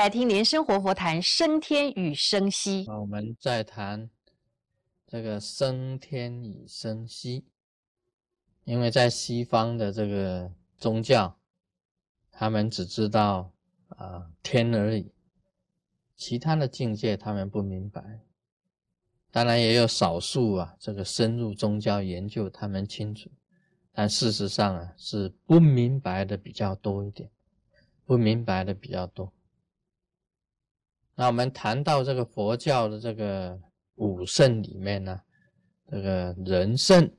来听莲生活佛谈升天与生息。啊，我们再谈这个升天与生息，因为在西方的这个宗教，他们只知道啊天而已，其他的境界他们不明白。当然也有少数啊，这个深入宗教研究，他们清楚，但事实上啊是不明白的比较多一点，不明白的比较多。那我们谈到这个佛教的这个五圣里面呢，这个人圣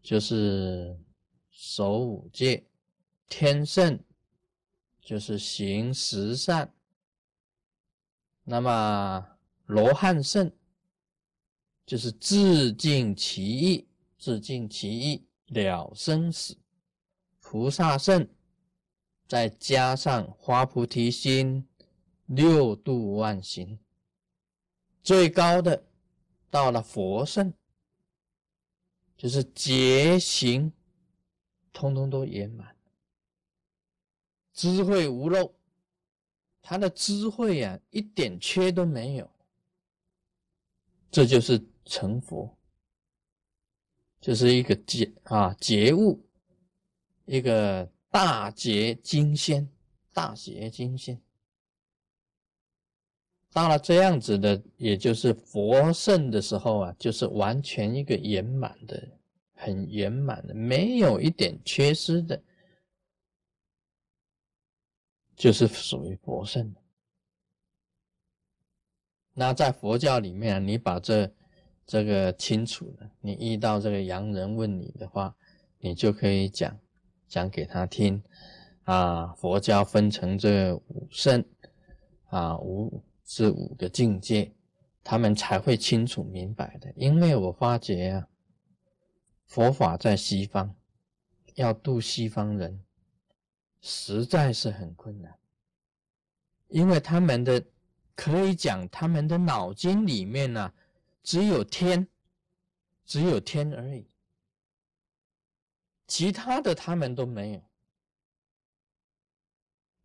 就是守五戒，天圣就是行十善，那么罗汉圣就是自尽其意，自尽其意了生死，菩萨圣再加上花菩提心。六度万行，最高的到了佛圣，就是觉行，通通都圆满，智慧无漏，他的智慧呀一点缺都没有，这就是成佛，就是一个觉啊觉悟，一个大觉金仙，大觉金仙。到了这样子的，也就是佛圣的时候啊，就是完全一个圆满的，很圆满的，没有一点缺失的，就是属于佛圣。那在佛教里面，你把这这个清楚了，你遇到这个洋人问你的话，你就可以讲讲给他听啊。佛教分成这五圣啊五。这五个境界，他们才会清楚明白的。因为我发觉啊，佛法在西方，要度西方人，实在是很困难。因为他们的可以讲，他们的脑筋里面呢，只有天，只有天而已，其他的他们都没有。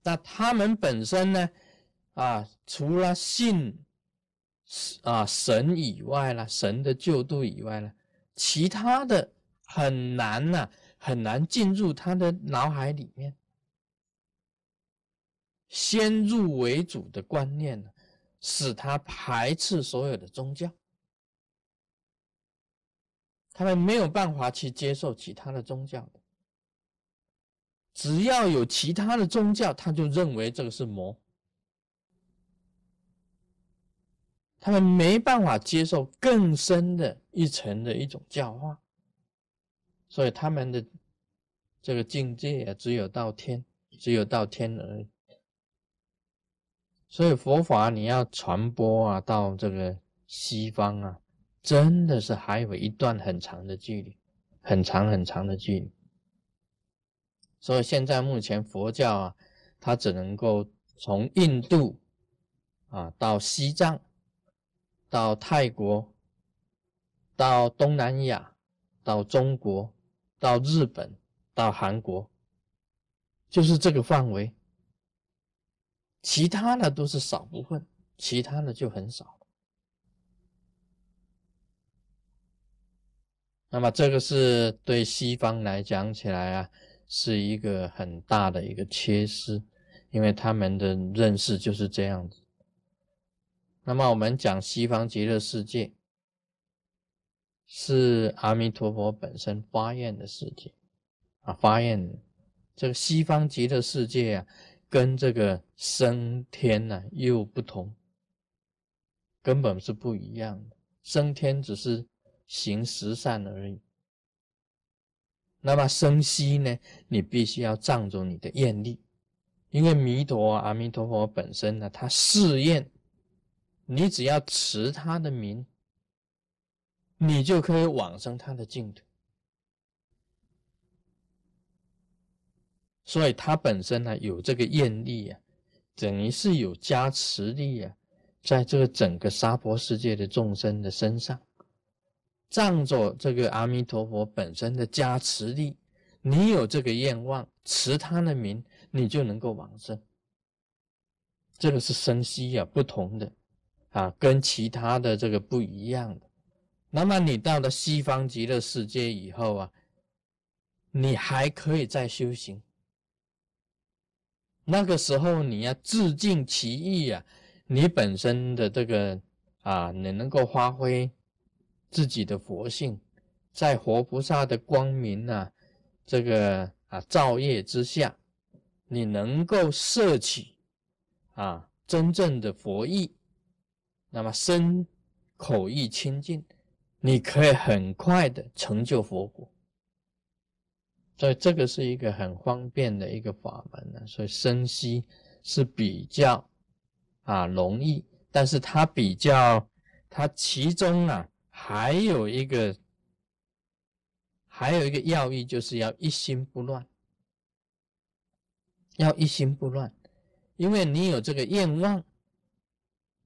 那他们本身呢？啊，除了信啊神以外了，神的救度以外了，其他的很难呐，很难进入他的脑海里面。先入为主的观念呢，使他排斥所有的宗教，他们没有办法去接受其他的宗教。只要有其他的宗教，他就认为这个是魔。他们没办法接受更深的一层的一种教化，所以他们的这个境界也，只有到天，只有到天而已。所以佛法你要传播啊，到这个西方啊，真的是还有一段很长的距离，很长很长的距离。所以现在目前佛教啊，它只能够从印度啊到西藏。到泰国，到东南亚，到中国，到日本，到韩国，就是这个范围。其他的都是少部分，其他的就很少。那么这个是对西方来讲起来啊，是一个很大的一个缺失，因为他们的认识就是这样子。那么我们讲西方极乐世界，是阿弥陀佛本身发愿的世界啊，发愿这个西方极乐世界啊，跟这个升天呢又不同，根本是不一样的。升天只是行十善而已，那么升息呢，你必须要仗着你的愿力，因为弥陀阿弥陀佛本身呢，他誓愿。你只要持他的名，你就可以往生他的净土。所以他本身呢有这个愿力啊，等于是有加持力啊，在这个整个娑婆世界的众生的身上，仗着这个阿弥陀佛本身的加持力，你有这个愿望，持他的名，你就能够往生。这个是生息啊，不同的啊，跟其他的这个不一样的。那么你到了西方极乐世界以后啊，你还可以再修行。那个时候你要自尽其意啊，你本身的这个啊，你能够发挥自己的佛性，在活菩萨的光明啊，这个啊照业之下，你能够摄取啊真正的佛意，那么身口意清净。你可以很快的成就佛果，所以这个是一个很方便的一个法门呢。所以生息是比较啊容易，但是它比较它其中啊还有一个还有一个要义，就是要一心不乱，要一心不乱，因为你有这个愿望，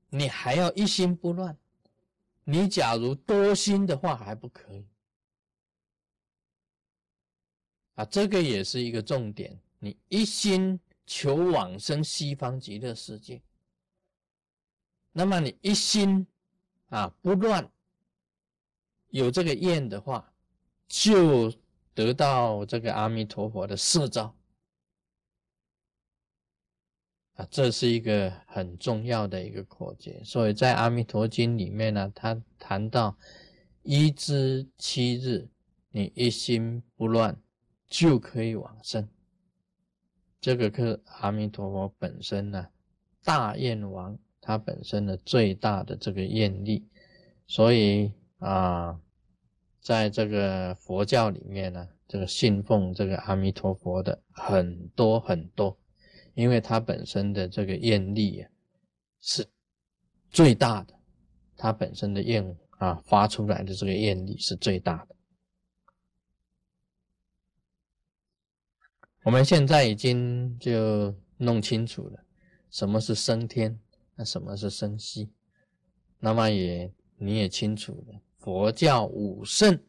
你还要一心不乱。你假如多心的话还不可以啊，这个也是一个重点。你一心求往生西方极乐世界，那么你一心啊不乱，有这个愿的话，就得到这个阿弥陀佛的摄照。啊，这是一个很重要的一个口诀，所以在《阿弥陀经》里面呢，他谈到一至七日，你一心不乱就可以往生。这个是阿弥陀佛本身呢，大愿王他本身的最大的这个愿力，所以啊，在这个佛教里面呢，这个信奉这个阿弥陀佛的很多很多。因为他本身的这个愿力啊，是最大的，他本身的愿啊发出来的这个愿力是最大的。我们现在已经就弄清楚了，什么是升天，那什么是升息，那么也你也清楚了，佛教五圣，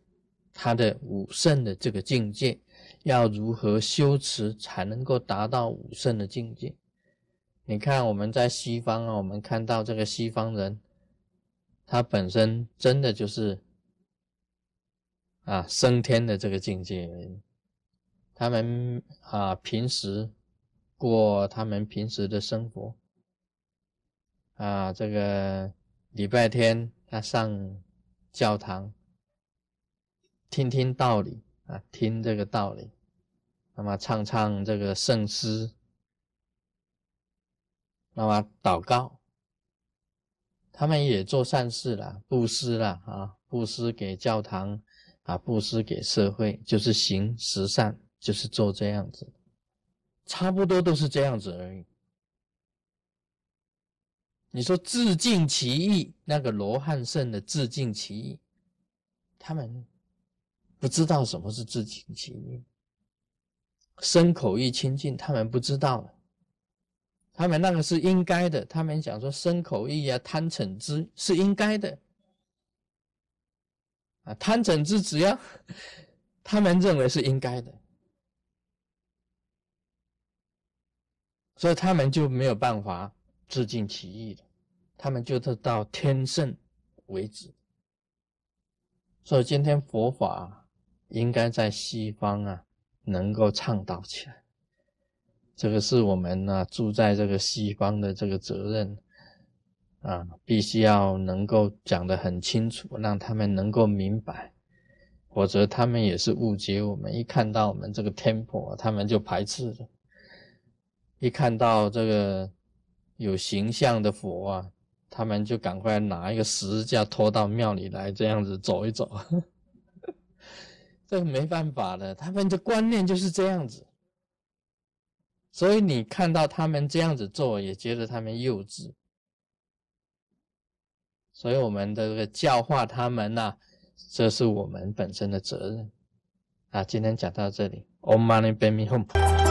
他的五圣的这个境界。要如何修持才能够达到武圣的境界？你看我们在西方啊，我们看到这个西方人，他本身真的就是啊升天的这个境界。他们啊平时过他们平时的生活啊，这个礼拜天他上教堂听听道理啊，听这个道理。那么唱唱这个圣诗，那么祷告，他们也做善事了，布施了啊，布施给教堂啊，布施给社会，就是行十善，就是做这样子，差不多都是这样子而已。你说自尽其意，那个罗汉圣的自尽其意，他们不知道什么是自尽其意。身口意清净，他们不知道了，他们那个是应该的。他们讲说身口意啊，贪嗔痴是应该的啊，贪嗔痴只要他们认为是应该的，所以他们就没有办法自尽其意了，他们就是到天圣为止。所以今天佛法应该在西方啊。能够倡导起来，这个是我们呢住在这个西方的这个责任啊，必须要能够讲得很清楚，让他们能够明白，否则他们也是误解我们。一看到我们这个 temple，他们就排斥了；一看到这个有形象的佛啊，他们就赶快拿一个十字架拖到庙里来，这样子走一走。这没办法的，他们的观念就是这样子，所以你看到他们这样子做，也觉得他们幼稚，所以我们的这个教化他们呐，这是我们本身的责任啊。今天讲到这里，Om Mani p a m e h m。